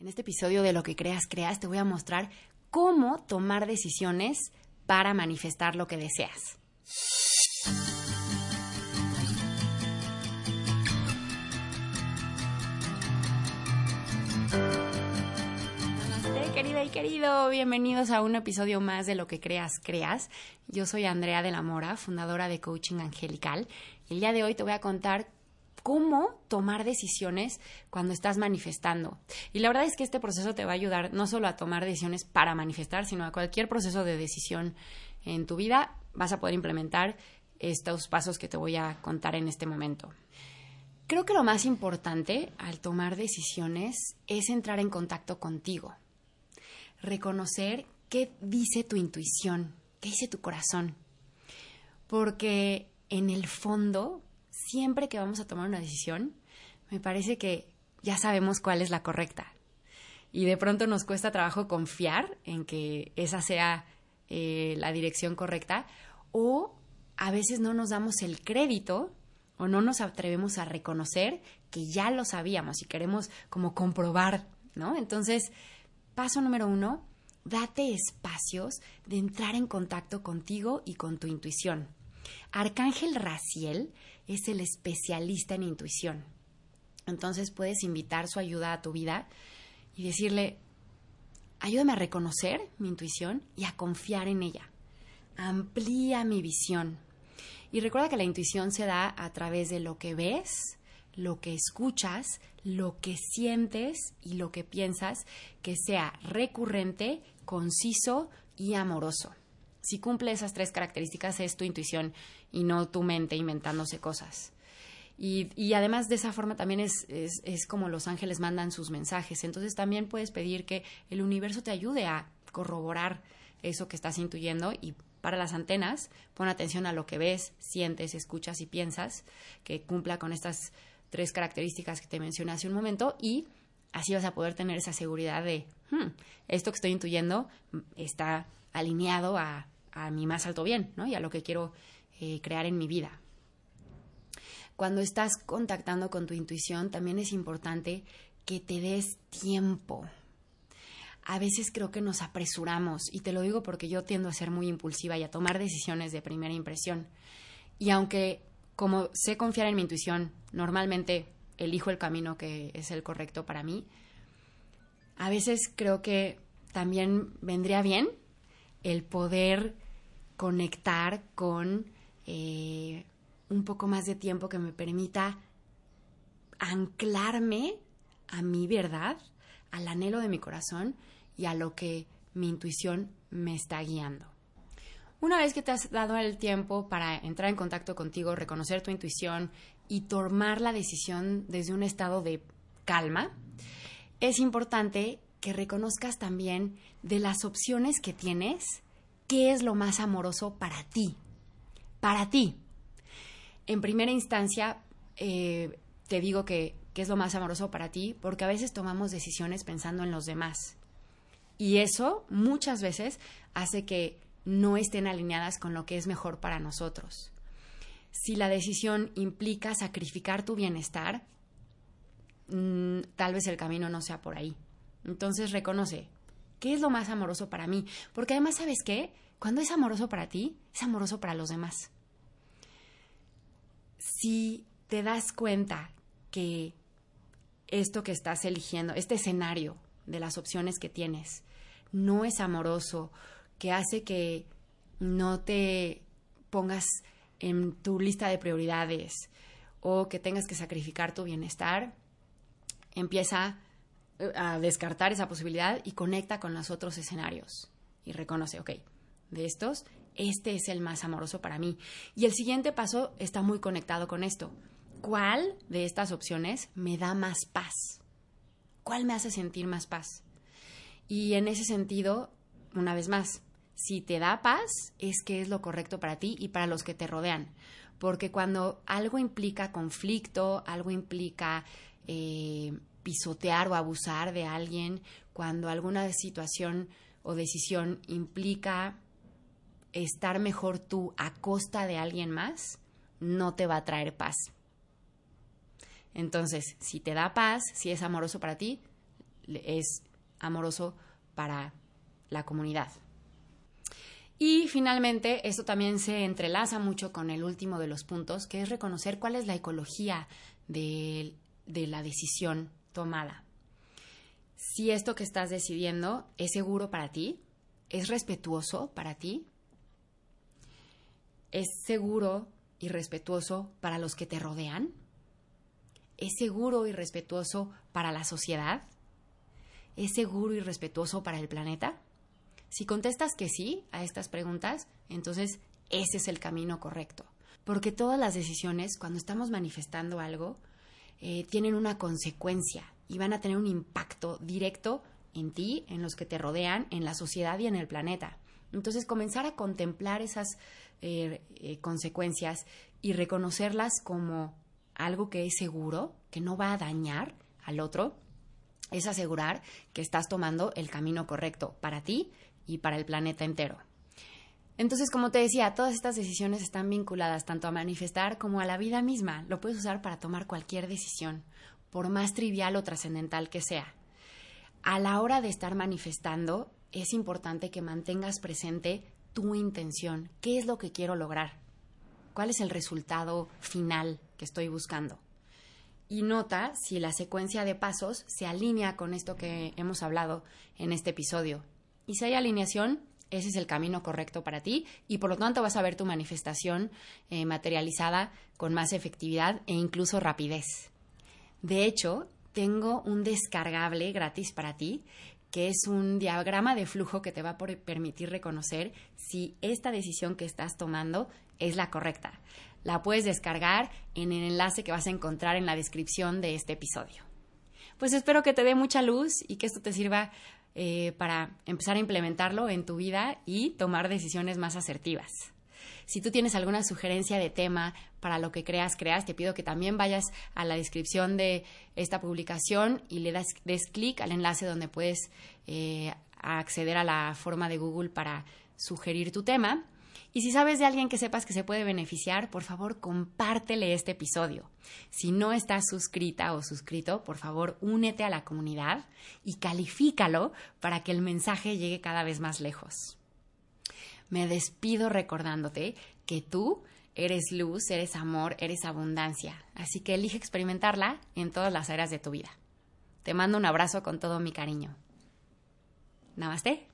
En este episodio de Lo que creas, creas, te voy a mostrar cómo tomar decisiones para manifestar lo que deseas. Querida y querido, bienvenidos a un episodio más de Lo que creas, creas. Yo soy Andrea de la Mora, fundadora de Coaching Angelical. El día de hoy te voy a contar cómo tomar decisiones cuando estás manifestando. Y la verdad es que este proceso te va a ayudar no solo a tomar decisiones para manifestar, sino a cualquier proceso de decisión en tu vida vas a poder implementar estos pasos que te voy a contar en este momento. Creo que lo más importante al tomar decisiones es entrar en contacto contigo, reconocer qué dice tu intuición, qué dice tu corazón, porque en el fondo siempre que vamos a tomar una decisión, me parece que ya sabemos cuál es la correcta. Y de pronto nos cuesta trabajo confiar en que esa sea eh, la dirección correcta o a veces no nos damos el crédito o no nos atrevemos a reconocer que ya lo sabíamos y queremos como comprobar, ¿no? Entonces, paso número uno, date espacios de entrar en contacto contigo y con tu intuición. Arcángel Raciel es el especialista en intuición. Entonces puedes invitar su ayuda a tu vida y decirle, ayúdame a reconocer mi intuición y a confiar en ella. Amplía mi visión. Y recuerda que la intuición se da a través de lo que ves, lo que escuchas, lo que sientes y lo que piensas, que sea recurrente, conciso y amoroso. Si cumple esas tres características es tu intuición y no tu mente inventándose cosas. Y, además de esa forma también es, es, como los ángeles mandan sus mensajes. Entonces también puedes pedir que el universo te ayude a corroborar eso que estás intuyendo y para las antenas pon atención a lo que ves, sientes, escuchas y piensas, que cumpla con estas tres características que te mencioné hace un momento y así vas a poder tener esa seguridad de hmm, esto que estoy intuyendo está alineado a, a mi más alto bien, ¿no? Y a lo que quiero eh, crear en mi vida. Cuando estás contactando con tu intuición, también es importante que te des tiempo. A veces creo que nos apresuramos, y te lo digo porque yo tiendo a ser muy impulsiva y a tomar decisiones de primera impresión. Y aunque, como sé confiar en mi intuición, normalmente elijo el camino que es el correcto para mí, a veces creo que también vendría bien el poder conectar con eh, un poco más de tiempo que me permita anclarme a mi verdad, al anhelo de mi corazón y a lo que mi intuición me está guiando. Una vez que te has dado el tiempo para entrar en contacto contigo, reconocer tu intuición y tomar la decisión desde un estado de calma, es importante que reconozcas también de las opciones que tienes, qué es lo más amoroso para ti. Para ti. En primera instancia, eh, te digo que, qué es lo más amoroso para ti, porque a veces tomamos decisiones pensando en los demás. Y eso muchas veces hace que no estén alineadas con lo que es mejor para nosotros. Si la decisión implica sacrificar tu bienestar, mm, tal vez el camino no sea por ahí. Entonces reconoce, ¿qué es lo más amoroso para mí? Porque además, ¿sabes qué? Cuando es amoroso para ti, es amoroso para los demás. Si te das cuenta que esto que estás eligiendo, este escenario de las opciones que tienes, no es amoroso, que hace que no te pongas en tu lista de prioridades o que tengas que sacrificar tu bienestar, empieza a descartar esa posibilidad y conecta con los otros escenarios y reconoce, ok, de estos, este es el más amoroso para mí. Y el siguiente paso está muy conectado con esto. ¿Cuál de estas opciones me da más paz? ¿Cuál me hace sentir más paz? Y en ese sentido, una vez más, si te da paz, es que es lo correcto para ti y para los que te rodean. Porque cuando algo implica conflicto, algo implica eh, pisotear o abusar de alguien, cuando alguna situación o decisión implica estar mejor tú a costa de alguien más, no te va a traer paz. Entonces, si te da paz, si es amoroso para ti, es amoroso para la comunidad. Y finalmente, esto también se entrelaza mucho con el último de los puntos, que es reconocer cuál es la ecología de, de la decisión tomada. Si esto que estás decidiendo es seguro para ti, es respetuoso para ti, es seguro y respetuoso para los que te rodean, es seguro y respetuoso para la sociedad, es seguro y respetuoso para el planeta. Si contestas que sí a estas preguntas, entonces ese es el camino correcto. Porque todas las decisiones, cuando estamos manifestando algo, eh, tienen una consecuencia y van a tener un impacto directo en ti, en los que te rodean, en la sociedad y en el planeta. Entonces, comenzar a contemplar esas eh, eh, consecuencias y reconocerlas como algo que es seguro, que no va a dañar al otro, es asegurar que estás tomando el camino correcto para ti y para el planeta entero. Entonces, como te decía, todas estas decisiones están vinculadas tanto a manifestar como a la vida misma. Lo puedes usar para tomar cualquier decisión, por más trivial o trascendental que sea. A la hora de estar manifestando, es importante que mantengas presente tu intención. ¿Qué es lo que quiero lograr? ¿Cuál es el resultado final que estoy buscando? Y nota si la secuencia de pasos se alinea con esto que hemos hablado en este episodio. Y si hay alineación, ese es el camino correcto para ti y por lo tanto vas a ver tu manifestación eh, materializada con más efectividad e incluso rapidez. De hecho, tengo un descargable gratis para ti que es un diagrama de flujo que te va a permitir reconocer si esta decisión que estás tomando es la correcta. La puedes descargar en el enlace que vas a encontrar en la descripción de este episodio. Pues espero que te dé mucha luz y que esto te sirva eh, para empezar a implementarlo en tu vida y tomar decisiones más asertivas. Si tú tienes alguna sugerencia de tema para lo que creas, creas, te pido que también vayas a la descripción de esta publicación y le des clic al enlace donde puedes eh, acceder a la forma de Google para sugerir tu tema. Y si sabes de alguien que sepas que se puede beneficiar, por favor, compártele este episodio. Si no estás suscrita o suscrito, por favor, únete a la comunidad y califícalo para que el mensaje llegue cada vez más lejos. Me despido recordándote que tú eres luz, eres amor, eres abundancia. Así que elige experimentarla en todas las áreas de tu vida. Te mando un abrazo con todo mi cariño. Namaste.